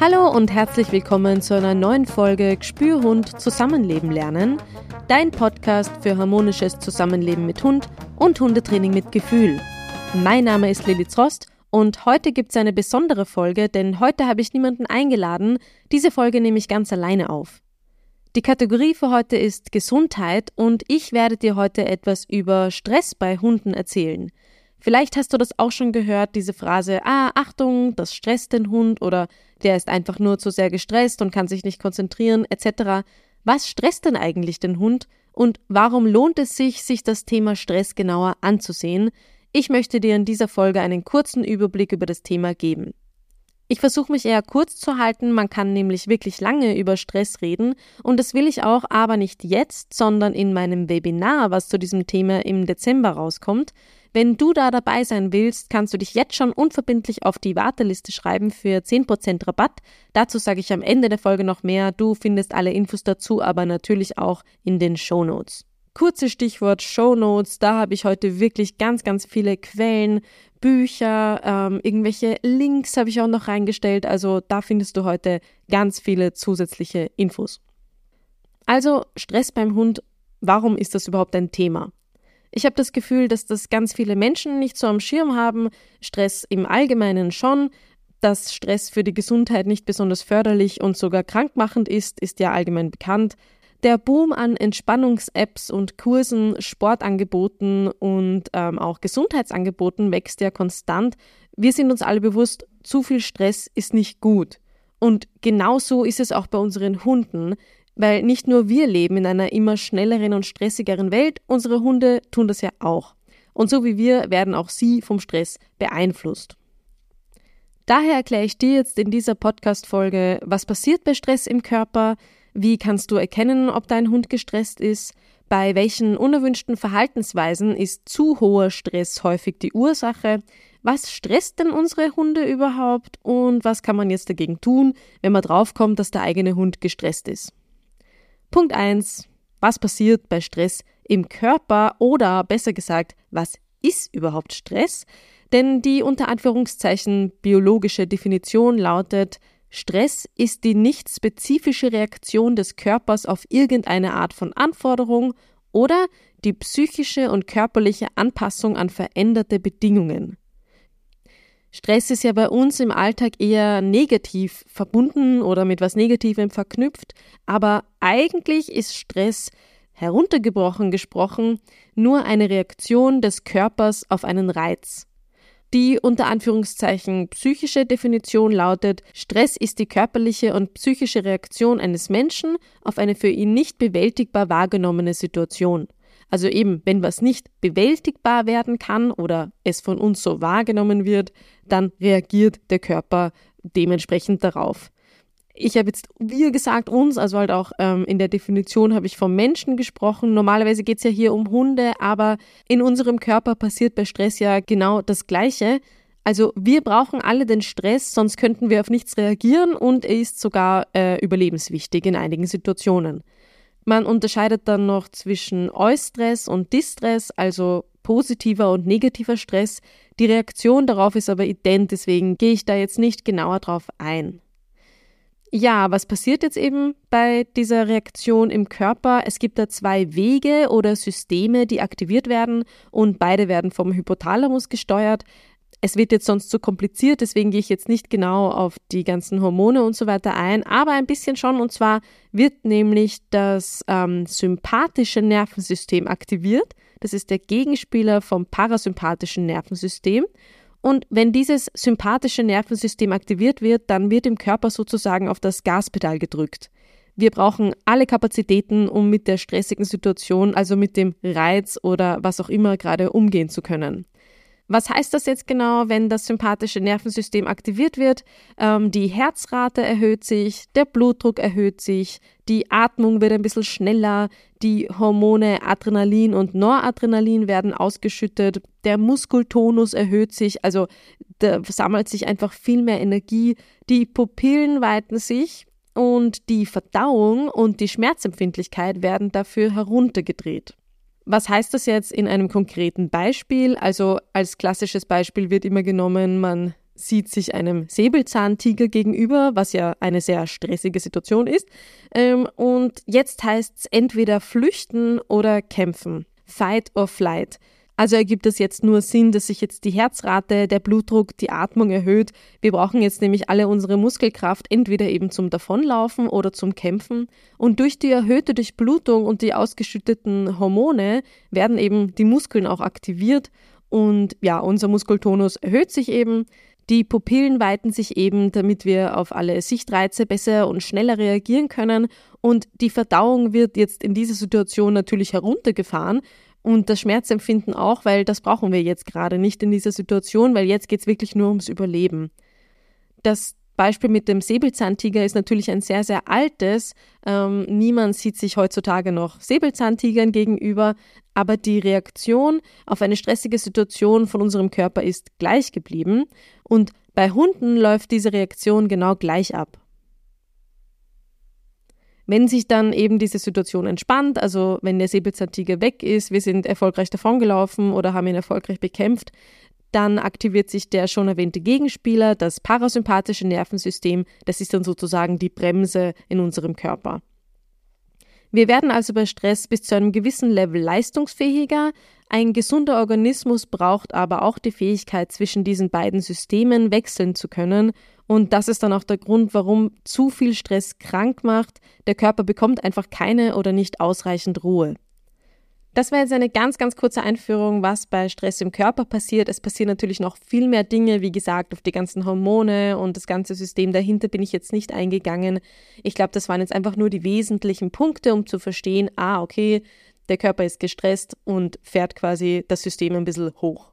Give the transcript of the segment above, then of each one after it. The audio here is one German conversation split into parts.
Hallo und herzlich willkommen zu einer neuen Folge Gespürhund Zusammenleben lernen, dein Podcast für harmonisches Zusammenleben mit Hund und Hundetraining mit Gefühl. Mein Name ist Lilith Rost und heute gibt es eine besondere Folge, denn heute habe ich niemanden eingeladen. Diese Folge nehme ich ganz alleine auf. Die Kategorie für heute ist Gesundheit und ich werde dir heute etwas über Stress bei Hunden erzählen. Vielleicht hast du das auch schon gehört, diese Phrase, ah, Achtung, das stresst den Hund oder der ist einfach nur zu sehr gestresst und kann sich nicht konzentrieren, etc. Was stresst denn eigentlich den Hund und warum lohnt es sich, sich das Thema Stress genauer anzusehen? Ich möchte dir in dieser Folge einen kurzen Überblick über das Thema geben. Ich versuche mich eher kurz zu halten, man kann nämlich wirklich lange über Stress reden und das will ich auch, aber nicht jetzt, sondern in meinem Webinar, was zu diesem Thema im Dezember rauskommt. Wenn du da dabei sein willst, kannst du dich jetzt schon unverbindlich auf die Warteliste schreiben für 10% Rabatt. Dazu sage ich am Ende der Folge noch mehr. Du findest alle Infos dazu aber natürlich auch in den Show Notes. Kurze Stichwort Show Notes. Da habe ich heute wirklich ganz, ganz viele Quellen, Bücher, ähm, irgendwelche Links habe ich auch noch reingestellt. Also da findest du heute ganz viele zusätzliche Infos. Also Stress beim Hund. Warum ist das überhaupt ein Thema? Ich habe das Gefühl, dass das ganz viele Menschen nicht so am Schirm haben. Stress im Allgemeinen schon. Dass Stress für die Gesundheit nicht besonders förderlich und sogar krankmachend ist, ist ja allgemein bekannt. Der Boom an Entspannungs-Apps und Kursen, Sportangeboten und ähm, auch Gesundheitsangeboten wächst ja konstant. Wir sind uns alle bewusst, zu viel Stress ist nicht gut. Und genauso ist es auch bei unseren Hunden, weil nicht nur wir leben in einer immer schnelleren und stressigeren Welt, unsere Hunde tun das ja auch. Und so wie wir werden auch sie vom Stress beeinflusst. Daher erkläre ich dir jetzt in dieser Podcast-Folge, was passiert bei Stress im Körper, wie kannst du erkennen, ob dein Hund gestresst ist? Bei welchen unerwünschten Verhaltensweisen ist zu hoher Stress häufig die Ursache? Was stresst denn unsere Hunde überhaupt? Und was kann man jetzt dagegen tun, wenn man draufkommt, dass der eigene Hund gestresst ist? Punkt 1. Was passiert bei Stress im Körper oder besser gesagt, was ist überhaupt Stress? Denn die unter Anführungszeichen biologische Definition lautet, Stress ist die nicht spezifische Reaktion des Körpers auf irgendeine Art von Anforderung oder die psychische und körperliche Anpassung an veränderte Bedingungen. Stress ist ja bei uns im Alltag eher negativ verbunden oder mit was Negativem verknüpft, aber eigentlich ist Stress heruntergebrochen gesprochen nur eine Reaktion des Körpers auf einen Reiz. Die unter Anführungszeichen psychische Definition lautet, Stress ist die körperliche und psychische Reaktion eines Menschen auf eine für ihn nicht bewältigbar wahrgenommene Situation. Also eben, wenn was nicht bewältigbar werden kann oder es von uns so wahrgenommen wird, dann reagiert der Körper dementsprechend darauf ich habe jetzt wir gesagt uns, also halt auch ähm, in der Definition habe ich vom Menschen gesprochen. Normalerweise geht es ja hier um Hunde, aber in unserem Körper passiert bei Stress ja genau das Gleiche. Also wir brauchen alle den Stress, sonst könnten wir auf nichts reagieren und er ist sogar äh, überlebenswichtig in einigen Situationen. Man unterscheidet dann noch zwischen Eustress und Distress, also positiver und negativer Stress. Die Reaktion darauf ist aber ident, deswegen gehe ich da jetzt nicht genauer drauf ein. Ja, was passiert jetzt eben bei dieser Reaktion im Körper? Es gibt da zwei Wege oder Systeme, die aktiviert werden und beide werden vom Hypothalamus gesteuert. Es wird jetzt sonst zu kompliziert, deswegen gehe ich jetzt nicht genau auf die ganzen Hormone und so weiter ein, aber ein bisschen schon. Und zwar wird nämlich das ähm, sympathische Nervensystem aktiviert. Das ist der Gegenspieler vom parasympathischen Nervensystem. Und wenn dieses sympathische Nervensystem aktiviert wird, dann wird im Körper sozusagen auf das Gaspedal gedrückt. Wir brauchen alle Kapazitäten, um mit der stressigen Situation, also mit dem Reiz oder was auch immer gerade umgehen zu können. Was heißt das jetzt genau, wenn das sympathische Nervensystem aktiviert wird? Ähm, die Herzrate erhöht sich, der Blutdruck erhöht sich, die Atmung wird ein bisschen schneller, die Hormone Adrenalin und Noradrenalin werden ausgeschüttet, der Muskeltonus erhöht sich, also da sammelt sich einfach viel mehr Energie, die Pupillen weiten sich und die Verdauung und die Schmerzempfindlichkeit werden dafür heruntergedreht. Was heißt das jetzt in einem konkreten Beispiel? Also als klassisches Beispiel wird immer genommen, man sieht sich einem Säbelzahntiger gegenüber, was ja eine sehr stressige Situation ist. Ähm, und jetzt heißt es entweder flüchten oder kämpfen. Fight or flight. Also ergibt es jetzt nur Sinn, dass sich jetzt die Herzrate, der Blutdruck, die Atmung erhöht. Wir brauchen jetzt nämlich alle unsere Muskelkraft entweder eben zum Davonlaufen oder zum Kämpfen. Und durch die erhöhte Durchblutung und die ausgeschütteten Hormone werden eben die Muskeln auch aktiviert und ja, unser Muskeltonus erhöht sich eben. Die Pupillen weiten sich eben, damit wir auf alle Sichtreize besser und schneller reagieren können. Und die Verdauung wird jetzt in dieser Situation natürlich heruntergefahren, und das Schmerzempfinden auch, weil das brauchen wir jetzt gerade nicht in dieser Situation, weil jetzt geht es wirklich nur ums Überleben. Das Beispiel mit dem Säbelzahntiger ist natürlich ein sehr, sehr altes. Ähm, niemand sieht sich heutzutage noch Säbelzahntigern gegenüber, aber die Reaktion auf eine stressige Situation von unserem Körper ist gleich geblieben und bei Hunden läuft diese Reaktion genau gleich ab. Wenn sich dann eben diese Situation entspannt, also wenn der Säbelzahntiger weg ist, wir sind erfolgreich davongelaufen oder haben ihn erfolgreich bekämpft, dann aktiviert sich der schon erwähnte Gegenspieler, das parasympathische Nervensystem, das ist dann sozusagen die Bremse in unserem Körper. Wir werden also bei Stress bis zu einem gewissen Level leistungsfähiger. Ein gesunder Organismus braucht aber auch die Fähigkeit, zwischen diesen beiden Systemen wechseln zu können und das ist dann auch der Grund, warum zu viel Stress krank macht. Der Körper bekommt einfach keine oder nicht ausreichend Ruhe. Das war jetzt eine ganz, ganz kurze Einführung, was bei Stress im Körper passiert. Es passieren natürlich noch viel mehr Dinge, wie gesagt, auf die ganzen Hormone und das ganze System dahinter bin ich jetzt nicht eingegangen. Ich glaube, das waren jetzt einfach nur die wesentlichen Punkte, um zu verstehen, ah, okay, der Körper ist gestresst und fährt quasi das System ein bisschen hoch.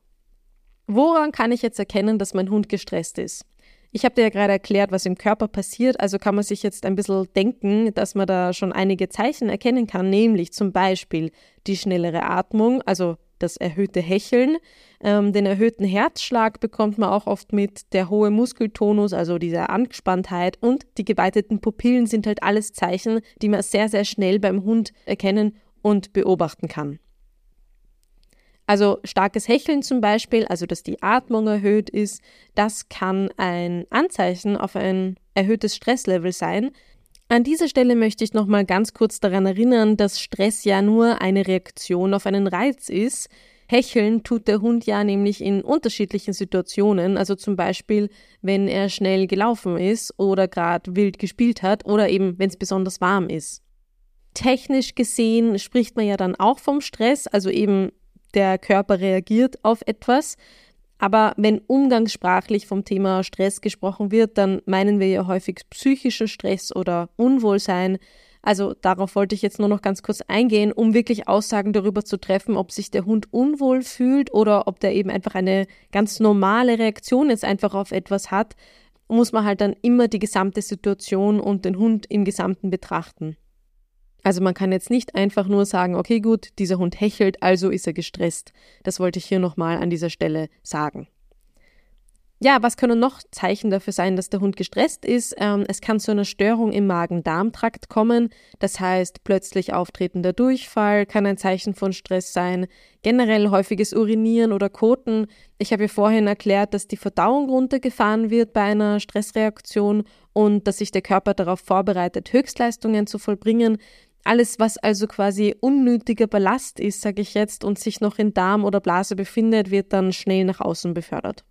Woran kann ich jetzt erkennen, dass mein Hund gestresst ist? Ich habe dir ja gerade erklärt, was im Körper passiert, also kann man sich jetzt ein bisschen denken, dass man da schon einige Zeichen erkennen kann, nämlich zum Beispiel die schnellere Atmung, also das erhöhte Hecheln, ähm, den erhöhten Herzschlag bekommt man auch oft mit, der hohe Muskeltonus, also diese Angespanntheit und die geweiteten Pupillen sind halt alles Zeichen, die man sehr, sehr schnell beim Hund erkennen und beobachten kann. Also starkes Hecheln zum Beispiel, also dass die Atmung erhöht ist, das kann ein Anzeichen auf ein erhöhtes Stresslevel sein. An dieser Stelle möchte ich nochmal ganz kurz daran erinnern, dass Stress ja nur eine Reaktion auf einen Reiz ist. Hecheln tut der Hund ja nämlich in unterschiedlichen Situationen, also zum Beispiel, wenn er schnell gelaufen ist oder gerade wild gespielt hat oder eben, wenn es besonders warm ist. Technisch gesehen spricht man ja dann auch vom Stress, also eben der Körper reagiert auf etwas. Aber wenn umgangssprachlich vom Thema Stress gesprochen wird, dann meinen wir ja häufig psychischer Stress oder Unwohlsein. Also darauf wollte ich jetzt nur noch ganz kurz eingehen, um wirklich Aussagen darüber zu treffen, ob sich der Hund unwohl fühlt oder ob der eben einfach eine ganz normale Reaktion jetzt einfach auf etwas hat, muss man halt dann immer die gesamte Situation und den Hund im Gesamten betrachten. Also man kann jetzt nicht einfach nur sagen, okay gut, dieser Hund hechelt, also ist er gestresst. Das wollte ich hier nochmal an dieser Stelle sagen. Ja, was können noch Zeichen dafür sein, dass der Hund gestresst ist? Ähm, es kann zu einer Störung im Magen-Darm-Trakt kommen. Das heißt, plötzlich auftretender Durchfall kann ein Zeichen von Stress sein. Generell häufiges Urinieren oder Koten. Ich habe ja vorhin erklärt, dass die Verdauung runtergefahren wird bei einer Stressreaktion und dass sich der Körper darauf vorbereitet, Höchstleistungen zu vollbringen. Alles, was also quasi unnötiger Ballast ist, sage ich jetzt, und sich noch in Darm oder Blase befindet, wird dann schnell nach außen befördert.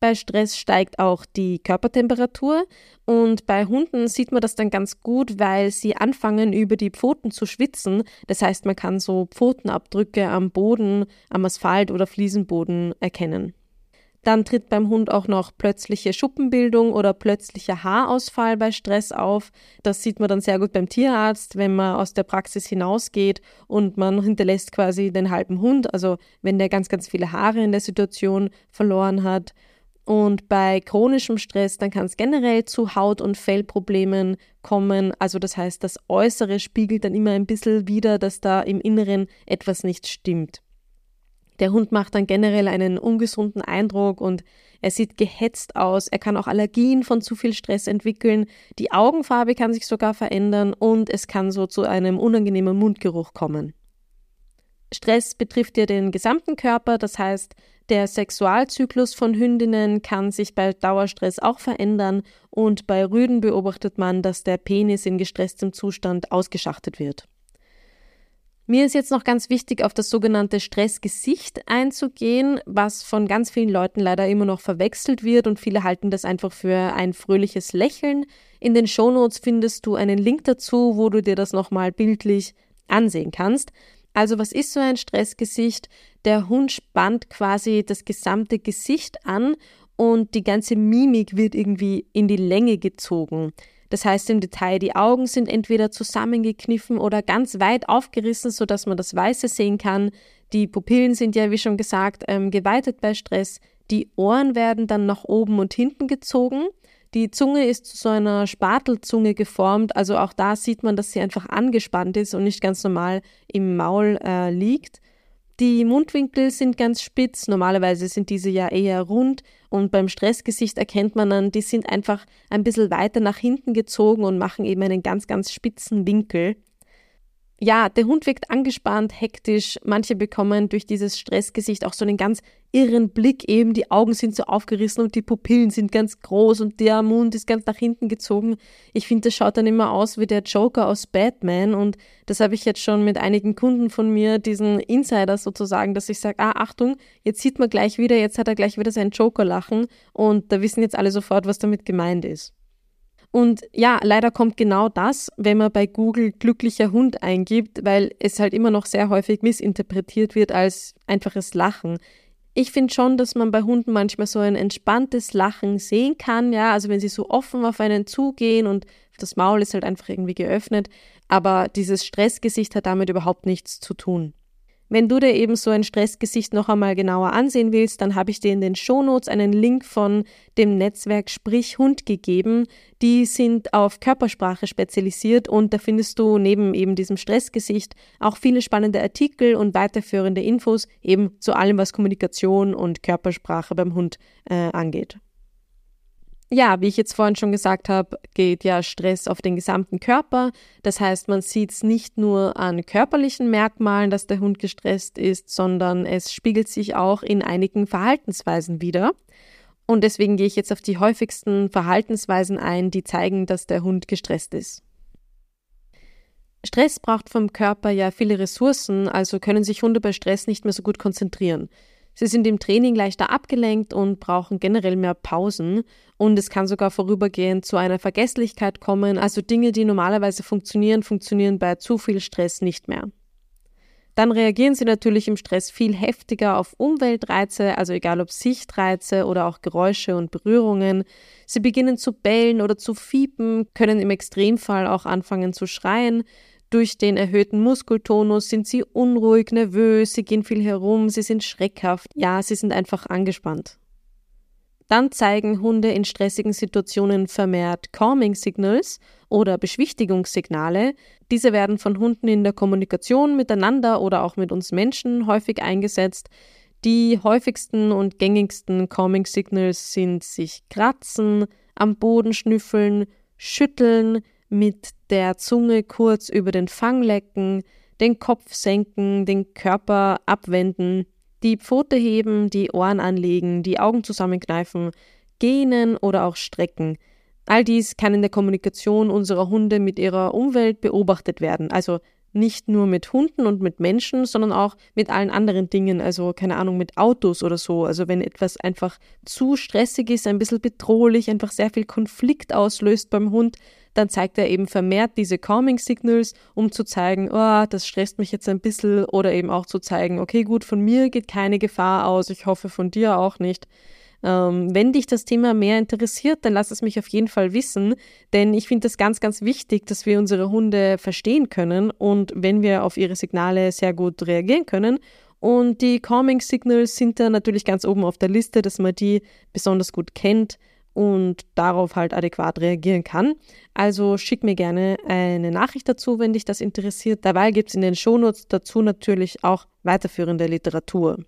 Bei Stress steigt auch die Körpertemperatur und bei Hunden sieht man das dann ganz gut, weil sie anfangen über die Pfoten zu schwitzen. Das heißt, man kann so Pfotenabdrücke am Boden, am Asphalt oder Fliesenboden erkennen. Dann tritt beim Hund auch noch plötzliche Schuppenbildung oder plötzlicher Haarausfall bei Stress auf. Das sieht man dann sehr gut beim Tierarzt, wenn man aus der Praxis hinausgeht und man hinterlässt quasi den halben Hund, also wenn der ganz, ganz viele Haare in der Situation verloren hat. Und bei chronischem Stress, dann kann es generell zu Haut- und Fellproblemen kommen. Also das heißt, das Äußere spiegelt dann immer ein bisschen wieder, dass da im Inneren etwas nicht stimmt. Der Hund macht dann generell einen ungesunden Eindruck und er sieht gehetzt aus. Er kann auch Allergien von zu viel Stress entwickeln. Die Augenfarbe kann sich sogar verändern und es kann so zu einem unangenehmen Mundgeruch kommen. Stress betrifft ja den gesamten Körper, das heißt, der Sexualzyklus von Hündinnen kann sich bei Dauerstress auch verändern und bei Rüden beobachtet man, dass der Penis in gestresstem Zustand ausgeschachtet wird. Mir ist jetzt noch ganz wichtig, auf das sogenannte Stressgesicht einzugehen, was von ganz vielen Leuten leider immer noch verwechselt wird und viele halten das einfach für ein fröhliches Lächeln. In den Shownotes findest du einen Link dazu, wo du dir das nochmal bildlich ansehen kannst. Also was ist so ein Stressgesicht? Der Hund spannt quasi das gesamte Gesicht an und die ganze Mimik wird irgendwie in die Länge gezogen. Das heißt im Detail, die Augen sind entweder zusammengekniffen oder ganz weit aufgerissen, sodass man das Weiße sehen kann. Die Pupillen sind ja, wie schon gesagt, ähm, geweitet bei Stress. Die Ohren werden dann nach oben und hinten gezogen. Die Zunge ist zu so einer Spatelzunge geformt, also auch da sieht man, dass sie einfach angespannt ist und nicht ganz normal im Maul äh, liegt. Die Mundwinkel sind ganz spitz, normalerweise sind diese ja eher rund und beim Stressgesicht erkennt man dann, die sind einfach ein bisschen weiter nach hinten gezogen und machen eben einen ganz, ganz spitzen Winkel. Ja, der Hund wirkt angespannt, hektisch. Manche bekommen durch dieses Stressgesicht auch so einen ganz irren Blick eben. Die Augen sind so aufgerissen und die Pupillen sind ganz groß und der Mund ist ganz nach hinten gezogen. Ich finde, das schaut dann immer aus wie der Joker aus Batman und das habe ich jetzt schon mit einigen Kunden von mir, diesen Insider sozusagen, dass ich sage, ah, Achtung, jetzt sieht man gleich wieder, jetzt hat er gleich wieder seinen Joker lachen und da wissen jetzt alle sofort, was damit gemeint ist. Und ja, leider kommt genau das, wenn man bei Google glücklicher Hund eingibt, weil es halt immer noch sehr häufig missinterpretiert wird als einfaches Lachen. Ich finde schon, dass man bei Hunden manchmal so ein entspanntes Lachen sehen kann, ja, also wenn sie so offen auf einen zugehen und das Maul ist halt einfach irgendwie geöffnet, aber dieses Stressgesicht hat damit überhaupt nichts zu tun. Wenn du dir eben so ein Stressgesicht noch einmal genauer ansehen willst, dann habe ich dir in den Shownotes einen Link von dem Netzwerk Sprich Hund gegeben. Die sind auf Körpersprache spezialisiert und da findest du neben eben diesem Stressgesicht auch viele spannende Artikel und weiterführende Infos eben zu allem, was Kommunikation und Körpersprache beim Hund äh, angeht. Ja, wie ich jetzt vorhin schon gesagt habe, geht ja Stress auf den gesamten Körper. Das heißt, man sieht es nicht nur an körperlichen Merkmalen, dass der Hund gestresst ist, sondern es spiegelt sich auch in einigen Verhaltensweisen wieder. Und deswegen gehe ich jetzt auf die häufigsten Verhaltensweisen ein, die zeigen, dass der Hund gestresst ist. Stress braucht vom Körper ja viele Ressourcen, also können sich Hunde bei Stress nicht mehr so gut konzentrieren. Sie sind im Training leichter abgelenkt und brauchen generell mehr Pausen. Und es kann sogar vorübergehend zu einer Vergesslichkeit kommen. Also Dinge, die normalerweise funktionieren, funktionieren bei zu viel Stress nicht mehr. Dann reagieren sie natürlich im Stress viel heftiger auf Umweltreize, also egal ob Sichtreize oder auch Geräusche und Berührungen. Sie beginnen zu bellen oder zu fiepen, können im Extremfall auch anfangen zu schreien. Durch den erhöhten Muskeltonus sind sie unruhig, nervös, sie gehen viel herum, sie sind schreckhaft, ja, sie sind einfach angespannt. Dann zeigen Hunde in stressigen Situationen vermehrt Calming Signals oder Beschwichtigungssignale. Diese werden von Hunden in der Kommunikation miteinander oder auch mit uns Menschen häufig eingesetzt. Die häufigsten und gängigsten Calming Signals sind sich kratzen, am Boden schnüffeln, schütteln, mit der Zunge kurz über den Fang lecken, den Kopf senken, den Körper abwenden, die Pfote heben, die Ohren anlegen, die Augen zusammenkneifen, gähnen oder auch strecken. All dies kann in der Kommunikation unserer Hunde mit ihrer Umwelt beobachtet werden. Also nicht nur mit Hunden und mit Menschen, sondern auch mit allen anderen Dingen, also keine Ahnung, mit Autos oder so. Also wenn etwas einfach zu stressig ist, ein bisschen bedrohlich, einfach sehr viel Konflikt auslöst beim Hund, dann zeigt er eben vermehrt diese Calming Signals, um zu zeigen, oh, das stresst mich jetzt ein bisschen oder eben auch zu zeigen, okay, gut, von mir geht keine Gefahr aus, ich hoffe von dir auch nicht. Ähm, wenn dich das Thema mehr interessiert, dann lass es mich auf jeden Fall wissen, denn ich finde es ganz, ganz wichtig, dass wir unsere Hunde verstehen können und wenn wir auf ihre Signale sehr gut reagieren können. Und die Calming Signals sind da natürlich ganz oben auf der Liste, dass man die besonders gut kennt und darauf halt adäquat reagieren kann. Also schick mir gerne eine Nachricht dazu, wenn dich das interessiert. Dabei gibt es in den Shownotes dazu natürlich auch weiterführende Literatur.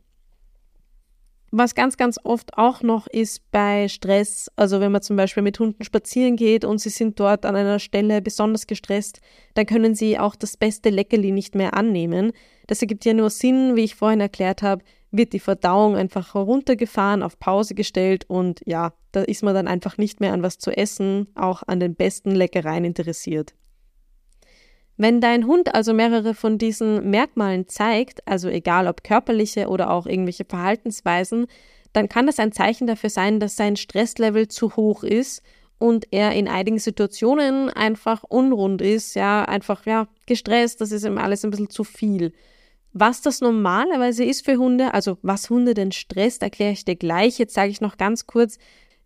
Was ganz, ganz oft auch noch ist bei Stress, also wenn man zum Beispiel mit Hunden spazieren geht und sie sind dort an einer Stelle besonders gestresst, dann können sie auch das beste Leckerli nicht mehr annehmen. Das ergibt ja nur Sinn, wie ich vorhin erklärt habe, wird die Verdauung einfach heruntergefahren, auf Pause gestellt und ja, da ist man dann einfach nicht mehr an was zu essen, auch an den besten Leckereien interessiert. Wenn dein Hund also mehrere von diesen Merkmalen zeigt, also egal ob körperliche oder auch irgendwelche Verhaltensweisen, dann kann das ein Zeichen dafür sein, dass sein Stresslevel zu hoch ist und er in einigen Situationen einfach unrund ist, ja, einfach ja, gestresst, das ist ihm alles ein bisschen zu viel. Was das normalerweise ist für Hunde, also was Hunde denn stresst, erkläre ich dir gleich. Jetzt sage ich noch ganz kurz,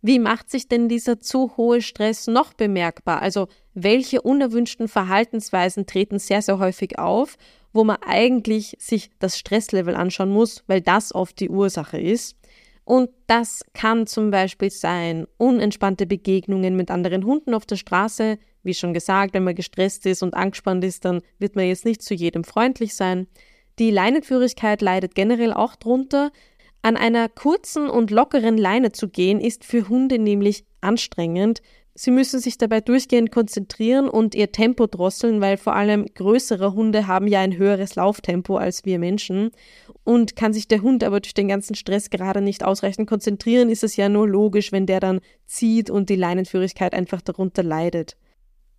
wie macht sich denn dieser zu hohe Stress noch bemerkbar? Also welche unerwünschten Verhaltensweisen treten sehr, sehr häufig auf, wo man eigentlich sich das Stresslevel anschauen muss, weil das oft die Ursache ist. Und das kann zum Beispiel sein unentspannte Begegnungen mit anderen Hunden auf der Straße. Wie schon gesagt, wenn man gestresst ist und angespannt ist, dann wird man jetzt nicht zu jedem freundlich sein. Die Leinenführigkeit leidet generell auch drunter. An einer kurzen und lockeren Leine zu gehen, ist für Hunde nämlich anstrengend. Sie müssen sich dabei durchgehend konzentrieren und ihr Tempo drosseln, weil vor allem größere Hunde haben ja ein höheres Lauftempo als wir Menschen. Und kann sich der Hund aber durch den ganzen Stress gerade nicht ausreichend konzentrieren, ist es ja nur logisch, wenn der dann zieht und die Leinenführigkeit einfach darunter leidet.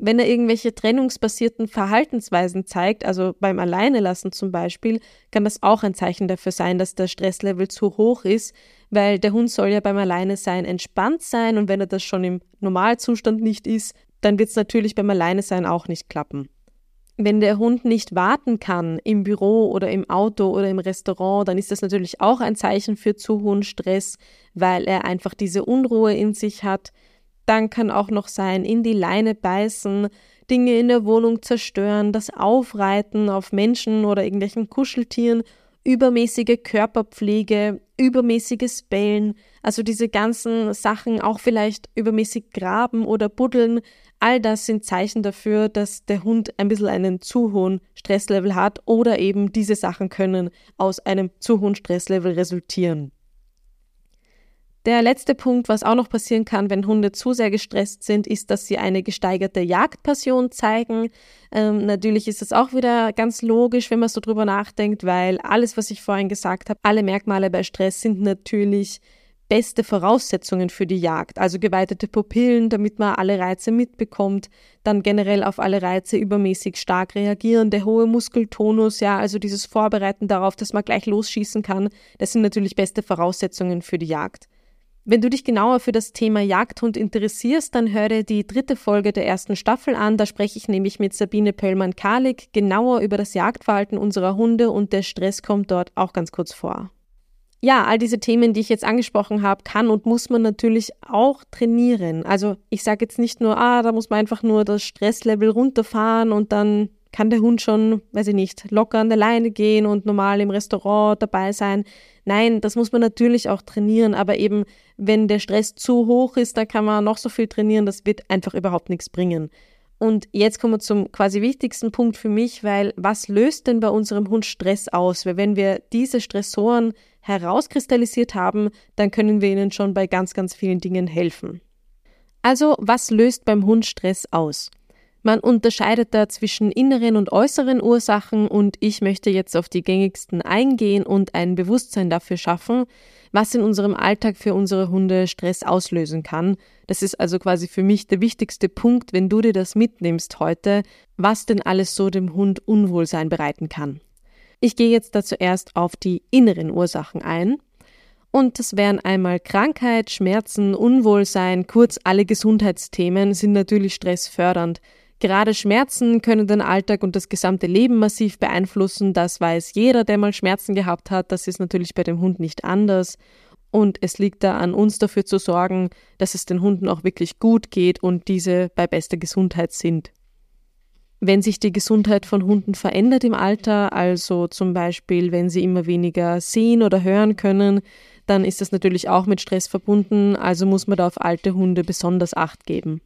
Wenn er irgendwelche trennungsbasierten Verhaltensweisen zeigt, also beim Alleinelassen zum Beispiel, kann das auch ein Zeichen dafür sein, dass der Stresslevel zu hoch ist, weil der Hund soll ja beim Alleinesein entspannt sein und wenn er das schon im Normalzustand nicht ist, dann wird es natürlich beim Alleinesein auch nicht klappen. Wenn der Hund nicht warten kann im Büro oder im Auto oder im Restaurant, dann ist das natürlich auch ein Zeichen für zu hohen Stress, weil er einfach diese Unruhe in sich hat dann kann auch noch sein, in die Leine beißen, Dinge in der Wohnung zerstören, das Aufreiten auf Menschen oder irgendwelchen Kuscheltieren, übermäßige Körperpflege, übermäßiges Bellen, also diese ganzen Sachen, auch vielleicht übermäßig graben oder buddeln, all das sind Zeichen dafür, dass der Hund ein bisschen einen zu hohen Stresslevel hat oder eben diese Sachen können aus einem zu hohen Stresslevel resultieren. Der letzte Punkt, was auch noch passieren kann, wenn Hunde zu sehr gestresst sind, ist, dass sie eine gesteigerte Jagdpassion zeigen. Ähm, natürlich ist es auch wieder ganz logisch, wenn man so drüber nachdenkt, weil alles, was ich vorhin gesagt habe, alle Merkmale bei Stress sind natürlich beste Voraussetzungen für die Jagd. Also geweitete Pupillen, damit man alle Reize mitbekommt, dann generell auf alle Reize übermäßig stark reagieren, der hohe Muskeltonus, ja, also dieses Vorbereiten darauf, dass man gleich losschießen kann, das sind natürlich beste Voraussetzungen für die Jagd. Wenn du dich genauer für das Thema Jagdhund interessierst, dann hör dir die dritte Folge der ersten Staffel an. Da spreche ich nämlich mit Sabine Pöllmann-Kalik genauer über das Jagdverhalten unserer Hunde und der Stress kommt dort auch ganz kurz vor. Ja, all diese Themen, die ich jetzt angesprochen habe, kann und muss man natürlich auch trainieren. Also ich sage jetzt nicht nur, ah, da muss man einfach nur das Stresslevel runterfahren und dann kann der Hund schon, weiß ich nicht, locker an der Leine gehen und normal im Restaurant dabei sein. Nein, das muss man natürlich auch trainieren, aber eben, wenn der Stress zu hoch ist, dann kann man noch so viel trainieren, das wird einfach überhaupt nichts bringen. Und jetzt kommen wir zum quasi wichtigsten Punkt für mich, weil was löst denn bei unserem Hund Stress aus? Weil wenn wir diese Stressoren herauskristallisiert haben, dann können wir ihnen schon bei ganz, ganz vielen Dingen helfen. Also, was löst beim Hund Stress aus? Man unterscheidet da zwischen inneren und äußeren Ursachen und ich möchte jetzt auf die gängigsten eingehen und ein Bewusstsein dafür schaffen, was in unserem Alltag für unsere Hunde Stress auslösen kann. Das ist also quasi für mich der wichtigste Punkt, wenn du dir das mitnimmst heute, was denn alles so dem Hund Unwohlsein bereiten kann. Ich gehe jetzt da zuerst auf die inneren Ursachen ein. Und das wären einmal Krankheit, Schmerzen, Unwohlsein, kurz alle Gesundheitsthemen sind natürlich stressfördernd. Gerade Schmerzen können den Alltag und das gesamte Leben massiv beeinflussen. Das weiß jeder, der mal Schmerzen gehabt hat. Das ist natürlich bei dem Hund nicht anders. Und es liegt da an uns dafür zu sorgen, dass es den Hunden auch wirklich gut geht und diese bei bester Gesundheit sind. Wenn sich die Gesundheit von Hunden verändert im Alter, also zum Beispiel wenn sie immer weniger sehen oder hören können, dann ist das natürlich auch mit Stress verbunden, also muss man da auf alte Hunde besonders Acht geben.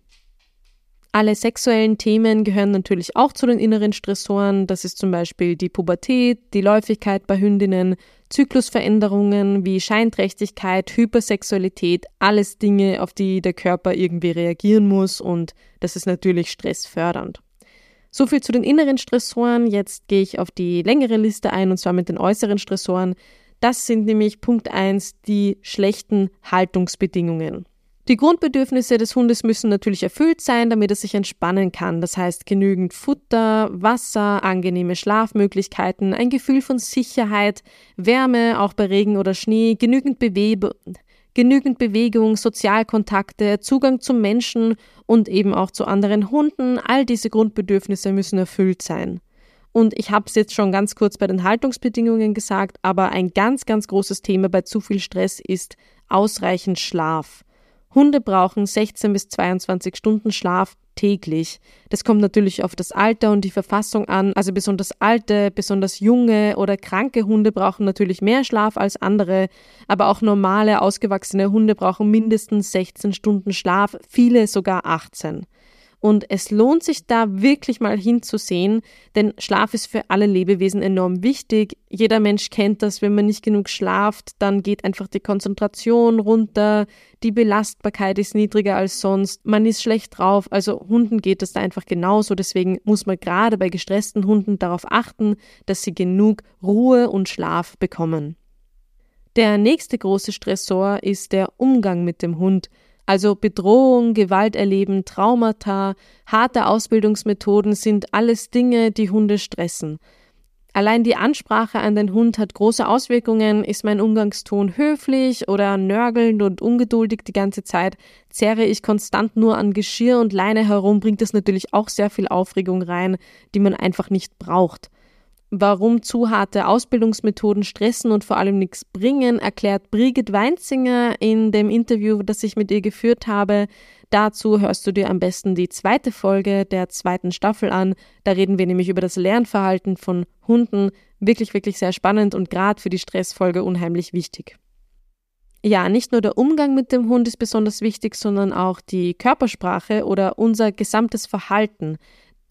Alle sexuellen Themen gehören natürlich auch zu den inneren Stressoren. Das ist zum Beispiel die Pubertät, die Läufigkeit bei Hündinnen, Zyklusveränderungen wie Scheinträchtigkeit, Hypersexualität, alles Dinge, auf die der Körper irgendwie reagieren muss und das ist natürlich stressfördernd. So viel zu den inneren Stressoren. Jetzt gehe ich auf die längere Liste ein und zwar mit den äußeren Stressoren. Das sind nämlich Punkt 1 die schlechten Haltungsbedingungen. Die Grundbedürfnisse des Hundes müssen natürlich erfüllt sein, damit er sich entspannen kann. Das heißt genügend Futter, Wasser, angenehme Schlafmöglichkeiten, ein Gefühl von Sicherheit, Wärme, auch bei Regen oder Schnee, genügend, Bewe genügend Bewegung, Sozialkontakte, Zugang zum Menschen und eben auch zu anderen Hunden. All diese Grundbedürfnisse müssen erfüllt sein. Und ich habe es jetzt schon ganz kurz bei den Haltungsbedingungen gesagt, aber ein ganz, ganz großes Thema bei zu viel Stress ist ausreichend Schlaf. Hunde brauchen 16 bis 22 Stunden Schlaf täglich. Das kommt natürlich auf das Alter und die Verfassung an. Also besonders alte, besonders junge oder kranke Hunde brauchen natürlich mehr Schlaf als andere, aber auch normale, ausgewachsene Hunde brauchen mindestens 16 Stunden Schlaf, viele sogar 18. Und es lohnt sich da wirklich mal hinzusehen, denn Schlaf ist für alle Lebewesen enorm wichtig. Jeder Mensch kennt das, wenn man nicht genug schlaft, dann geht einfach die Konzentration runter, die Belastbarkeit ist niedriger als sonst, man ist schlecht drauf. Also Hunden geht das da einfach genauso. Deswegen muss man gerade bei gestressten Hunden darauf achten, dass sie genug Ruhe und Schlaf bekommen. Der nächste große Stressor ist der Umgang mit dem Hund. Also Bedrohung, Gewalt erleben, Traumata, harte Ausbildungsmethoden sind alles Dinge, die Hunde stressen. Allein die Ansprache an den Hund hat große Auswirkungen. Ist mein Umgangston höflich oder nörgelnd und ungeduldig die ganze Zeit? Zerre ich konstant nur an Geschirr und Leine herum, bringt das natürlich auch sehr viel Aufregung rein, die man einfach nicht braucht. Warum zu harte Ausbildungsmethoden stressen und vor allem nichts bringen, erklärt Brigitte Weinzinger in dem Interview, das ich mit ihr geführt habe. Dazu hörst du dir am besten die zweite Folge der zweiten Staffel an. Da reden wir nämlich über das Lernverhalten von Hunden. Wirklich, wirklich sehr spannend und gerade für die Stressfolge unheimlich wichtig. Ja, nicht nur der Umgang mit dem Hund ist besonders wichtig, sondern auch die Körpersprache oder unser gesamtes Verhalten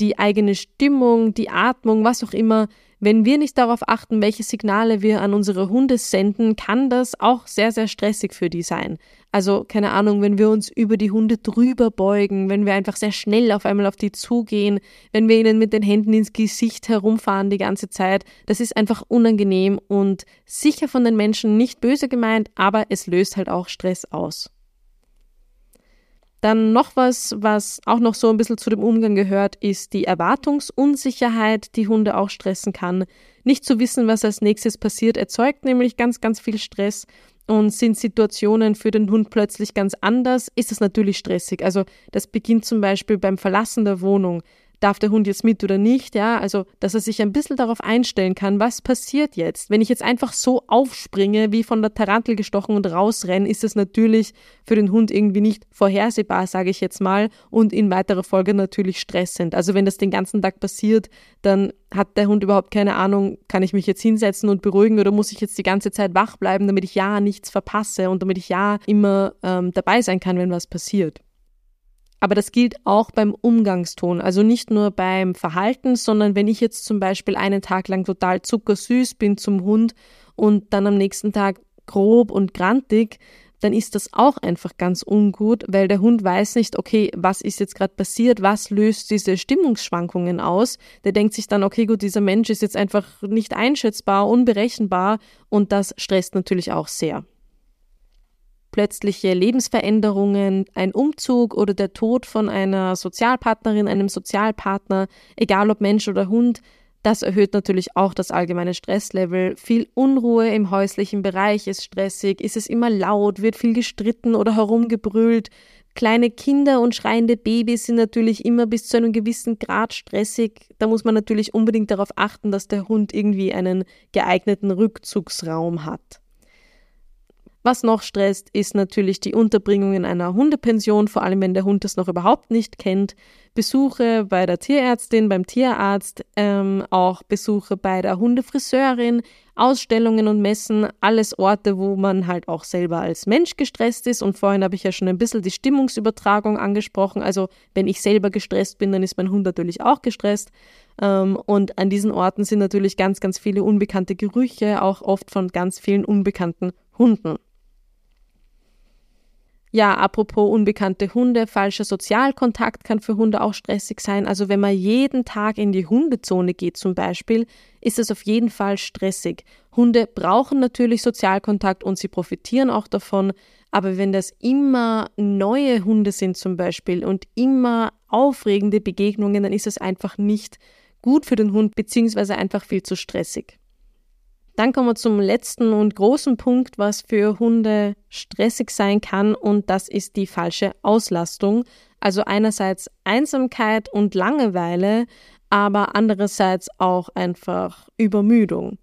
die eigene Stimmung, die Atmung, was auch immer, wenn wir nicht darauf achten, welche Signale wir an unsere Hunde senden, kann das auch sehr, sehr stressig für die sein. Also, keine Ahnung, wenn wir uns über die Hunde drüber beugen, wenn wir einfach sehr schnell auf einmal auf die zugehen, wenn wir ihnen mit den Händen ins Gesicht herumfahren die ganze Zeit, das ist einfach unangenehm und sicher von den Menschen nicht böse gemeint, aber es löst halt auch Stress aus. Dann noch was, was auch noch so ein bisschen zu dem Umgang gehört, ist die Erwartungsunsicherheit, die Hunde auch stressen kann. Nicht zu wissen, was als nächstes passiert, erzeugt nämlich ganz, ganz viel Stress. Und sind Situationen für den Hund plötzlich ganz anders, ist es natürlich stressig. Also das beginnt zum Beispiel beim Verlassen der Wohnung darf der Hund jetzt mit oder nicht, ja, also dass er sich ein bisschen darauf einstellen kann, was passiert jetzt. Wenn ich jetzt einfach so aufspringe, wie von der Tarantel gestochen und rausrenne, ist es natürlich für den Hund irgendwie nicht vorhersehbar, sage ich jetzt mal, und in weiterer Folge natürlich stressend. Also wenn das den ganzen Tag passiert, dann hat der Hund überhaupt keine Ahnung, kann ich mich jetzt hinsetzen und beruhigen oder muss ich jetzt die ganze Zeit wach bleiben, damit ich ja nichts verpasse und damit ich ja immer ähm, dabei sein kann, wenn was passiert. Aber das gilt auch beim Umgangston, also nicht nur beim Verhalten, sondern wenn ich jetzt zum Beispiel einen Tag lang total zuckersüß bin zum Hund und dann am nächsten Tag grob und grantig, dann ist das auch einfach ganz ungut, weil der Hund weiß nicht, okay, was ist jetzt gerade passiert, was löst diese Stimmungsschwankungen aus. Der denkt sich dann, okay, gut, dieser Mensch ist jetzt einfach nicht einschätzbar, unberechenbar und das stresst natürlich auch sehr plötzliche Lebensveränderungen, ein Umzug oder der Tod von einer Sozialpartnerin, einem Sozialpartner, egal ob Mensch oder Hund, das erhöht natürlich auch das allgemeine Stresslevel. Viel Unruhe im häuslichen Bereich ist stressig, ist es immer laut, wird viel gestritten oder herumgebrüllt. Kleine Kinder und schreiende Babys sind natürlich immer bis zu einem gewissen Grad stressig. Da muss man natürlich unbedingt darauf achten, dass der Hund irgendwie einen geeigneten Rückzugsraum hat. Was noch stresst, ist natürlich die Unterbringung in einer Hundepension, vor allem wenn der Hund das noch überhaupt nicht kennt. Besuche bei der Tierärztin, beim Tierarzt, ähm, auch Besuche bei der Hundefriseurin, Ausstellungen und Messen, alles Orte, wo man halt auch selber als Mensch gestresst ist. Und vorhin habe ich ja schon ein bisschen die Stimmungsübertragung angesprochen. Also wenn ich selber gestresst bin, dann ist mein Hund natürlich auch gestresst. Ähm, und an diesen Orten sind natürlich ganz, ganz viele unbekannte Gerüche, auch oft von ganz vielen unbekannten Hunden. Ja, apropos unbekannte Hunde, falscher Sozialkontakt kann für Hunde auch stressig sein. Also wenn man jeden Tag in die Hundezone geht zum Beispiel, ist es auf jeden Fall stressig. Hunde brauchen natürlich Sozialkontakt und sie profitieren auch davon. Aber wenn das immer neue Hunde sind zum Beispiel und immer aufregende Begegnungen, dann ist es einfach nicht gut für den Hund beziehungsweise einfach viel zu stressig. Dann kommen wir zum letzten und großen Punkt, was für Hunde stressig sein kann, und das ist die falsche Auslastung. Also einerseits Einsamkeit und Langeweile, aber andererseits auch einfach Übermüdung.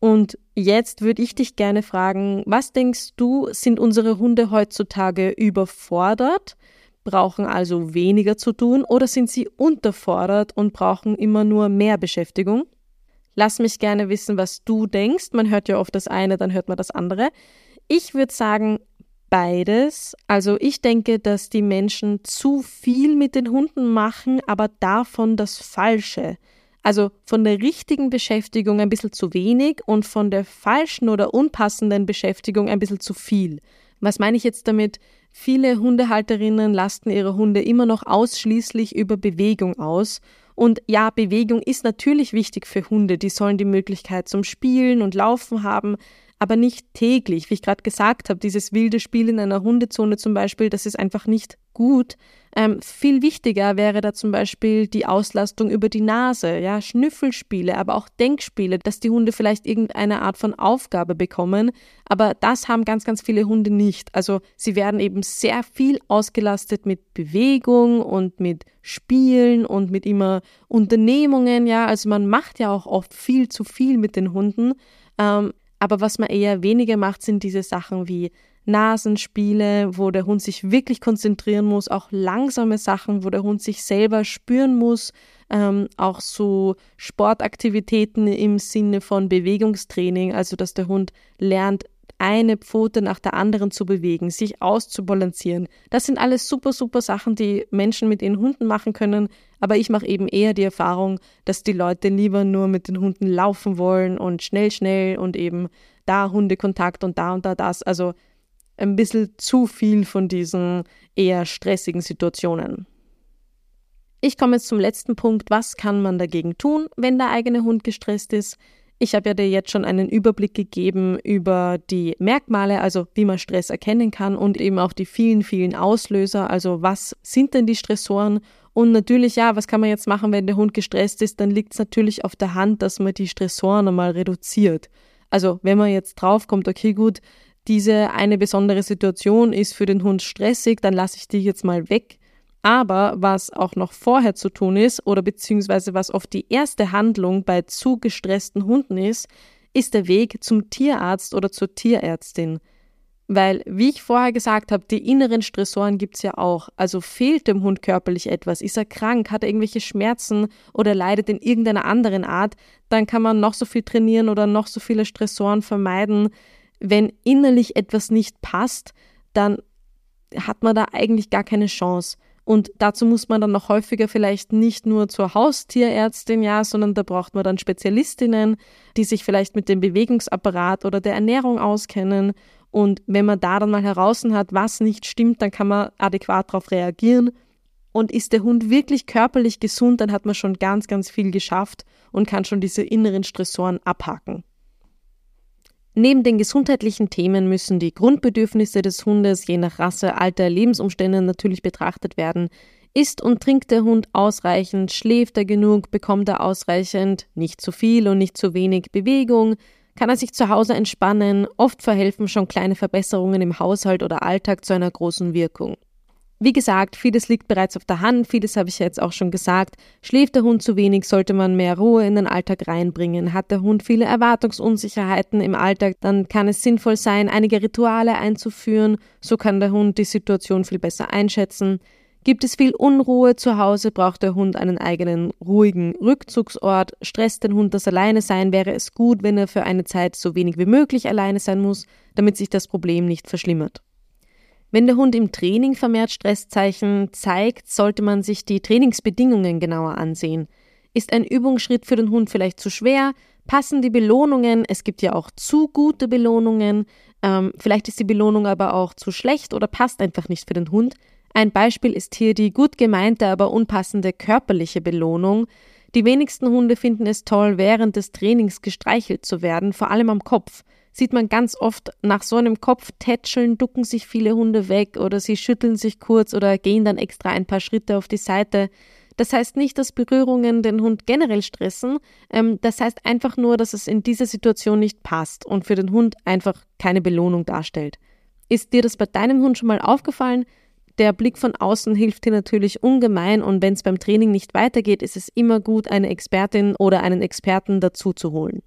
Und jetzt würde ich dich gerne fragen, was denkst du, sind unsere Hunde heutzutage überfordert, brauchen also weniger zu tun oder sind sie unterfordert und brauchen immer nur mehr Beschäftigung? Lass mich gerne wissen, was du denkst. Man hört ja oft das eine, dann hört man das andere. Ich würde sagen, beides. Also ich denke, dass die Menschen zu viel mit den Hunden machen, aber davon das Falsche. Also von der richtigen Beschäftigung ein bisschen zu wenig und von der falschen oder unpassenden Beschäftigung ein bisschen zu viel. Was meine ich jetzt damit? Viele Hundehalterinnen lasten ihre Hunde immer noch ausschließlich über Bewegung aus und ja, Bewegung ist natürlich wichtig für Hunde. Die sollen die Möglichkeit zum Spielen und Laufen haben, aber nicht täglich. Wie ich gerade gesagt habe, dieses wilde Spiel in einer Hundezone zum Beispiel, das ist einfach nicht gut. Ähm, viel wichtiger wäre da zum Beispiel die Auslastung über die Nase, ja, Schnüffelspiele, aber auch Denkspiele, dass die Hunde vielleicht irgendeine Art von Aufgabe bekommen. Aber das haben ganz, ganz viele Hunde nicht. Also sie werden eben sehr viel ausgelastet mit Bewegung und mit Spielen und mit immer Unternehmungen, ja. Also man macht ja auch oft viel zu viel mit den Hunden. Ähm, aber was man eher weniger macht, sind diese Sachen wie Nasenspiele, wo der Hund sich wirklich konzentrieren muss, auch langsame Sachen, wo der Hund sich selber spüren muss, ähm, auch so Sportaktivitäten im Sinne von Bewegungstraining, also dass der Hund lernt, eine Pfote nach der anderen zu bewegen, sich auszubalancieren. Das sind alles super, super Sachen, die Menschen mit ihren Hunden machen können. Aber ich mache eben eher die Erfahrung, dass die Leute lieber nur mit den Hunden laufen wollen und schnell, schnell und eben da Hundekontakt und da und da das. Also ein bisschen zu viel von diesen eher stressigen Situationen. Ich komme jetzt zum letzten Punkt. Was kann man dagegen tun, wenn der eigene Hund gestresst ist? Ich habe ja dir jetzt schon einen Überblick gegeben über die Merkmale, also wie man Stress erkennen kann und eben auch die vielen, vielen Auslöser. Also was sind denn die Stressoren? Und natürlich, ja, was kann man jetzt machen, wenn der Hund gestresst ist? Dann liegt es natürlich auf der Hand, dass man die Stressoren einmal reduziert. Also wenn man jetzt draufkommt, okay, gut, diese eine besondere Situation ist für den Hund stressig, dann lasse ich die jetzt mal weg. Aber was auch noch vorher zu tun ist, oder beziehungsweise was oft die erste Handlung bei zu gestressten Hunden ist, ist der Weg zum Tierarzt oder zur Tierärztin. Weil, wie ich vorher gesagt habe, die inneren Stressoren gibt es ja auch. Also fehlt dem Hund körperlich etwas, ist er krank, hat er irgendwelche Schmerzen oder leidet in irgendeiner anderen Art, dann kann man noch so viel trainieren oder noch so viele Stressoren vermeiden wenn innerlich etwas nicht passt, dann hat man da eigentlich gar keine Chance. Und dazu muss man dann noch häufiger vielleicht nicht nur zur Haustierärztin, ja, sondern da braucht man dann Spezialistinnen, die sich vielleicht mit dem Bewegungsapparat oder der Ernährung auskennen. Und wenn man da dann mal heraus hat, was nicht stimmt, dann kann man adäquat darauf reagieren. Und ist der Hund wirklich körperlich gesund, dann hat man schon ganz, ganz viel geschafft und kann schon diese inneren Stressoren abhaken. Neben den gesundheitlichen Themen müssen die Grundbedürfnisse des Hundes je nach Rasse, Alter, Lebensumständen natürlich betrachtet werden. Isst und trinkt der Hund ausreichend, schläft er genug, bekommt er ausreichend, nicht zu viel und nicht zu wenig Bewegung, kann er sich zu Hause entspannen, oft verhelfen schon kleine Verbesserungen im Haushalt oder Alltag zu einer großen Wirkung. Wie gesagt, vieles liegt bereits auf der Hand, vieles habe ich jetzt auch schon gesagt. Schläft der Hund zu wenig, sollte man mehr Ruhe in den Alltag reinbringen. Hat der Hund viele Erwartungsunsicherheiten im Alltag, dann kann es sinnvoll sein, einige Rituale einzuführen. So kann der Hund die Situation viel besser einschätzen. Gibt es viel Unruhe zu Hause, braucht der Hund einen eigenen ruhigen Rückzugsort. Stresst den Hund das Alleine sein, wäre es gut, wenn er für eine Zeit so wenig wie möglich alleine sein muss, damit sich das Problem nicht verschlimmert. Wenn der Hund im Training vermehrt Stresszeichen zeigt, sollte man sich die Trainingsbedingungen genauer ansehen. Ist ein Übungsschritt für den Hund vielleicht zu schwer? Passen die Belohnungen? Es gibt ja auch zu gute Belohnungen. Ähm, vielleicht ist die Belohnung aber auch zu schlecht oder passt einfach nicht für den Hund. Ein Beispiel ist hier die gut gemeinte, aber unpassende körperliche Belohnung. Die wenigsten Hunde finden es toll, während des Trainings gestreichelt zu werden, vor allem am Kopf. Sieht man ganz oft nach so einem Kopftätscheln ducken sich viele Hunde weg oder sie schütteln sich kurz oder gehen dann extra ein paar Schritte auf die Seite. Das heißt nicht, dass Berührungen den Hund generell stressen, ähm, das heißt einfach nur, dass es in dieser Situation nicht passt und für den Hund einfach keine Belohnung darstellt. Ist dir das bei deinem Hund schon mal aufgefallen? Der Blick von außen hilft dir natürlich ungemein und wenn es beim Training nicht weitergeht, ist es immer gut, eine Expertin oder einen Experten dazu zu holen.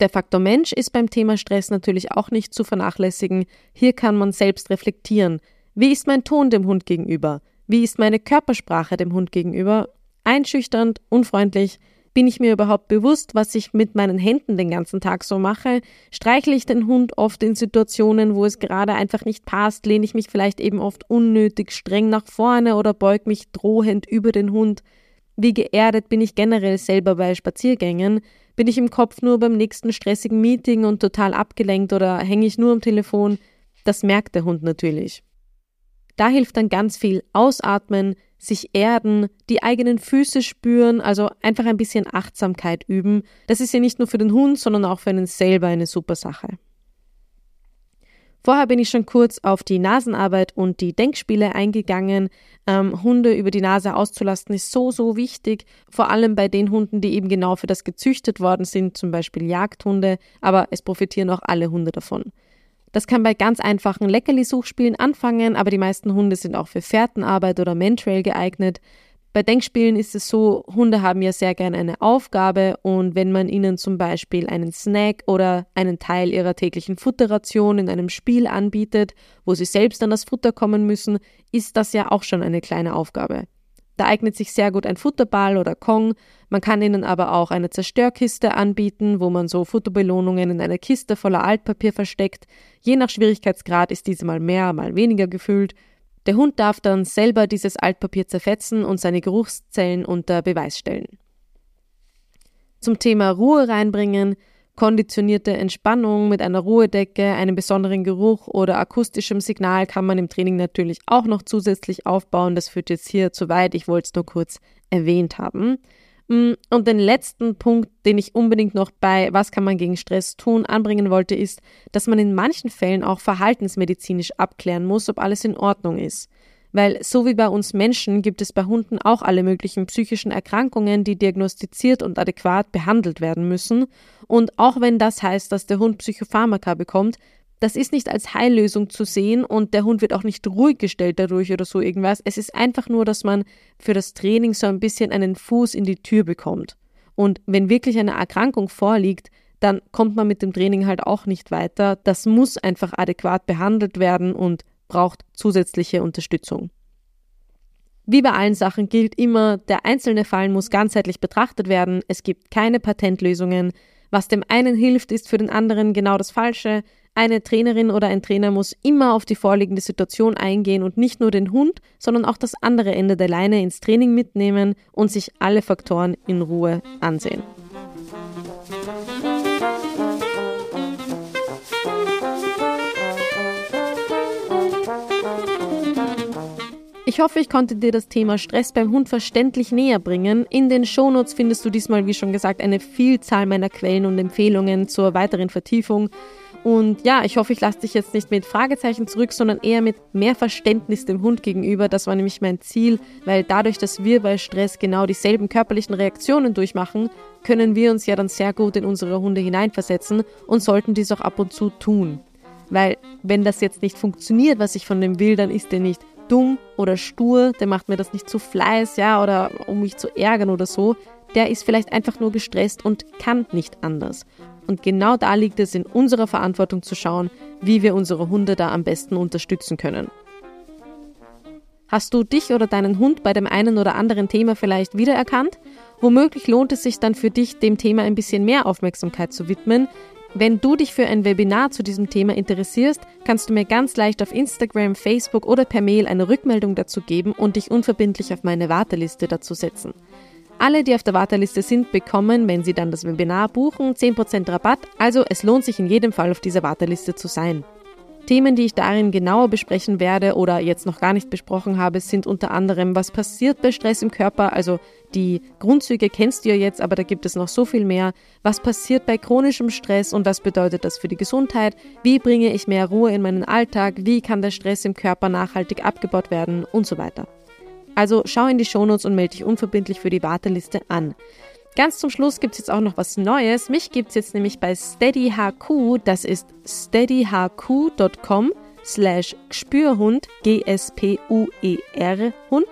Der Faktor Mensch ist beim Thema Stress natürlich auch nicht zu vernachlässigen. Hier kann man selbst reflektieren. Wie ist mein Ton dem Hund gegenüber? Wie ist meine Körpersprache dem Hund gegenüber? Einschüchternd, unfreundlich? Bin ich mir überhaupt bewusst, was ich mit meinen Händen den ganzen Tag so mache? Streichle ich den Hund oft in Situationen, wo es gerade einfach nicht passt? Lehne ich mich vielleicht eben oft unnötig streng nach vorne oder beug mich drohend über den Hund? Wie geerdet bin ich generell selber bei Spaziergängen? Bin ich im Kopf nur beim nächsten stressigen Meeting und total abgelenkt oder hänge ich nur am Telefon? Das merkt der Hund natürlich. Da hilft dann ganz viel Ausatmen, sich erden, die eigenen Füße spüren, also einfach ein bisschen Achtsamkeit üben. Das ist ja nicht nur für den Hund, sondern auch für einen selber eine super Sache. Vorher bin ich schon kurz auf die Nasenarbeit und die Denkspiele eingegangen. Ähm, Hunde über die Nase auszulasten ist so, so wichtig, vor allem bei den Hunden, die eben genau für das gezüchtet worden sind, zum Beispiel Jagdhunde, aber es profitieren auch alle Hunde davon. Das kann bei ganz einfachen Leckerli-Suchspielen anfangen, aber die meisten Hunde sind auch für Fährtenarbeit oder Mantrail geeignet. Bei Denkspielen ist es so, Hunde haben ja sehr gerne eine Aufgabe und wenn man ihnen zum Beispiel einen Snack oder einen Teil ihrer täglichen Futterration in einem Spiel anbietet, wo sie selbst an das Futter kommen müssen, ist das ja auch schon eine kleine Aufgabe. Da eignet sich sehr gut ein Futterball oder Kong. Man kann ihnen aber auch eine Zerstörkiste anbieten, wo man so Futterbelohnungen in einer Kiste voller Altpapier versteckt. Je nach Schwierigkeitsgrad ist diese mal mehr, mal weniger gefüllt. Der Hund darf dann selber dieses Altpapier zerfetzen und seine Geruchszellen unter Beweis stellen. Zum Thema Ruhe reinbringen Konditionierte Entspannung mit einer Ruhedecke, einem besonderen Geruch oder akustischem Signal kann man im Training natürlich auch noch zusätzlich aufbauen. Das führt jetzt hier zu weit. Ich wollte es nur kurz erwähnt haben. Mm, und den letzten Punkt, den ich unbedingt noch bei Was kann man gegen Stress tun anbringen wollte, ist, dass man in manchen Fällen auch verhaltensmedizinisch abklären muss, ob alles in Ordnung ist weil so wie bei uns Menschen gibt es bei Hunden auch alle möglichen psychischen Erkrankungen, die diagnostiziert und adäquat behandelt werden müssen. Und auch wenn das heißt, dass der Hund Psychopharmaka bekommt, das ist nicht als Heillösung zu sehen und der Hund wird auch nicht ruhig gestellt dadurch oder so irgendwas. Es ist einfach nur, dass man für das Training so ein bisschen einen Fuß in die Tür bekommt. Und wenn wirklich eine Erkrankung vorliegt, dann kommt man mit dem Training halt auch nicht weiter. Das muss einfach adäquat behandelt werden und braucht zusätzliche Unterstützung. Wie bei allen Sachen gilt immer, der einzelne Fall muss ganzheitlich betrachtet werden, es gibt keine Patentlösungen. Was dem einen hilft, ist für den anderen genau das Falsche. Eine Trainerin oder ein Trainer muss immer auf die vorliegende Situation eingehen und nicht nur den Hund, sondern auch das andere Ende der Leine ins Training mitnehmen und sich alle Faktoren in Ruhe ansehen. Ich hoffe, ich konnte dir das Thema Stress beim Hund verständlich näher bringen. In den Shownotes findest du diesmal, wie schon gesagt, eine Vielzahl meiner Quellen und Empfehlungen zur weiteren Vertiefung. Und ja, ich hoffe, ich lasse dich jetzt nicht mit Fragezeichen zurück, sondern eher mit mehr Verständnis dem Hund gegenüber. Das war nämlich mein Ziel, weil dadurch, dass wir bei Stress genau dieselben körperlichen Reaktionen durchmachen, können wir uns ja dann sehr gut in unsere Hunde hineinversetzen und sollten dies auch ab und zu tun. Weil wenn das jetzt nicht funktioniert, was ich von dem will, dann ist der nicht dumm oder stur, der macht mir das nicht zu Fleiß, ja, oder um mich zu ärgern oder so. Der ist vielleicht einfach nur gestresst und kann nicht anders. Und genau da liegt es in unserer Verantwortung zu schauen, wie wir unsere Hunde da am besten unterstützen können. Hast du dich oder deinen Hund bei dem einen oder anderen Thema vielleicht wiedererkannt? Womöglich lohnt es sich dann für dich, dem Thema ein bisschen mehr Aufmerksamkeit zu widmen. Wenn du dich für ein Webinar zu diesem Thema interessierst, kannst du mir ganz leicht auf Instagram, Facebook oder per Mail eine Rückmeldung dazu geben und dich unverbindlich auf meine Warteliste dazu setzen. Alle, die auf der Warteliste sind, bekommen, wenn sie dann das Webinar buchen, 10% Rabatt, also es lohnt sich in jedem Fall auf dieser Warteliste zu sein. Themen, die ich darin genauer besprechen werde oder jetzt noch gar nicht besprochen habe, sind unter anderem, was passiert bei Stress im Körper, also die Grundzüge kennst du ja jetzt, aber da gibt es noch so viel mehr. Was passiert bei chronischem Stress und was bedeutet das für die Gesundheit? Wie bringe ich mehr Ruhe in meinen Alltag? Wie kann der Stress im Körper nachhaltig abgebaut werden und so weiter. Also schau in die Shownotes und melde dich unverbindlich für die Warteliste an. Ganz zum Schluss gibt es jetzt auch noch was Neues. Mich gibt es jetzt nämlich bei SteadyHQ, das ist steadyhq.com slash Gspürhund, G-S-P-U-E-R Hund.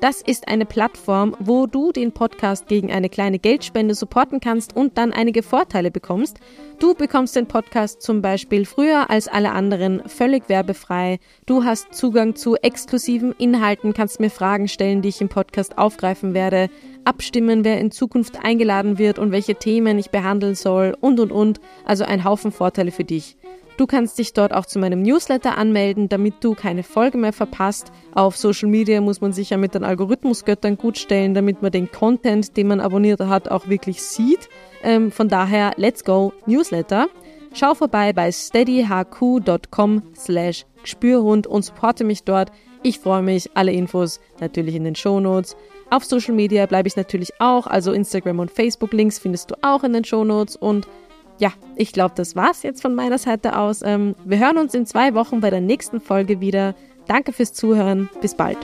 Das ist eine Plattform, wo du den Podcast gegen eine kleine Geldspende supporten kannst und dann einige Vorteile bekommst. Du bekommst den Podcast zum Beispiel früher als alle anderen völlig werbefrei. Du hast Zugang zu exklusiven Inhalten, kannst mir Fragen stellen, die ich im Podcast aufgreifen werde, abstimmen, wer in Zukunft eingeladen wird und welche Themen ich behandeln soll und und und. Also ein Haufen Vorteile für dich. Du kannst dich dort auch zu meinem Newsletter anmelden, damit du keine Folge mehr verpasst. Auf Social Media muss man sich ja mit den Algorithmusgöttern gut stellen, damit man den Content, den man abonniert hat, auch wirklich sieht. Ähm, von daher, let's go, Newsletter. Schau vorbei bei steadyhq.com slash Spürhund und supporte mich dort. Ich freue mich. Alle Infos natürlich in den Shownotes. Auf Social Media bleibe ich natürlich auch, also Instagram und Facebook Links findest du auch in den Shownotes und ja, ich glaube, das war's jetzt von meiner Seite aus. Ähm, wir hören uns in zwei Wochen bei der nächsten Folge wieder. Danke fürs Zuhören. Bis bald.